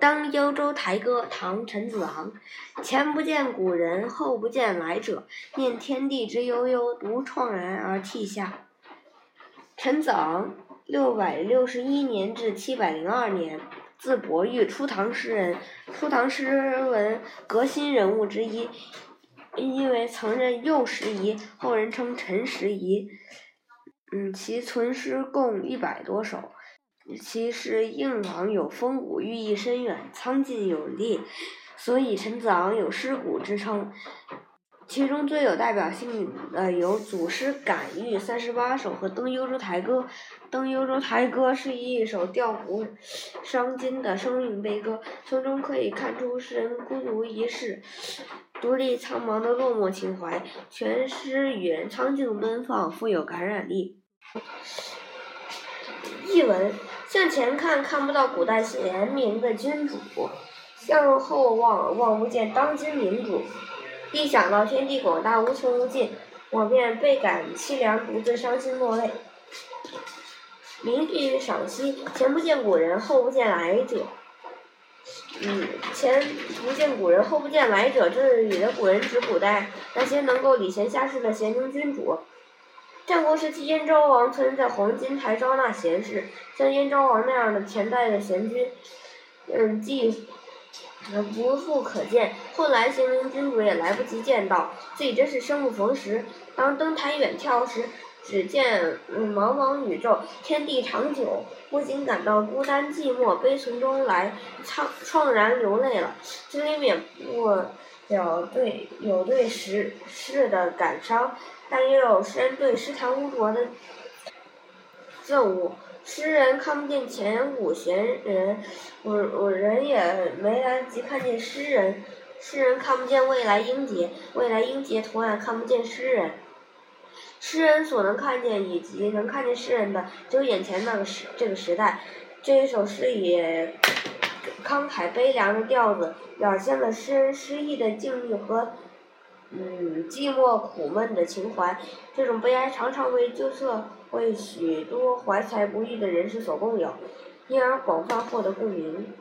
登幽州台歌，唐·陈子昂。前不见古人，后不见来者。念天地之悠悠，独怆然而涕下。陈子昂，六百六十一年至七百零二年，字伯玉，初唐诗人，初唐诗文革新人物之一。因为曾任右拾遗，后人称陈拾遗。嗯，其存诗共一百多首。其诗硬朗有风骨，寓意深远，苍劲有力，所以陈子昂有诗骨之称。其中最有代表性的有《祖师感遇》三十八首和《登幽州台歌》。《登幽州台歌》是一首吊古伤今的生命悲歌，从中可以看出诗人孤独一世、独立苍茫的落寞情怀。全诗语言苍劲奔放，富有感染力。译文：向前看，看不到古代贤明的君主；向后望，望不见当今明主。一想到天地广大，无穷无尽，我便倍感凄凉，独自伤心落泪。名句赏析：前不见古人，后不见来者。嗯，前不见古人，后不见来者。这里的古人指古代那些能够礼贤下士的贤明君主。战国时期，燕昭王曾在黄金台招纳贤士，像燕昭王那样的前代的贤君，嗯，既不复可见。后来贤明君主也来不及见到，自己真是生不逢时。当登台远眺时，只见茫茫宇宙，天地长久，不禁感到孤单寂寞，悲从中来，怆怆然流泪了。心里免不了对有对时事的感伤。但也有诗人对诗坛污浊的憎恶。诗人看不见前古贤人，我我人也没来得及看见诗人。诗人看不见未来英杰，未来英杰同样看不见诗人。诗人所能看见以及能看见诗人的，只有眼前那个时这个时代。这一首诗也慷慨悲凉的调子，表现了诗人失意的境遇和。嗯，寂寞苦闷的情怀，这种悲哀常常为旧社会许多怀才不遇的人士所共有，因而广泛获得共鸣。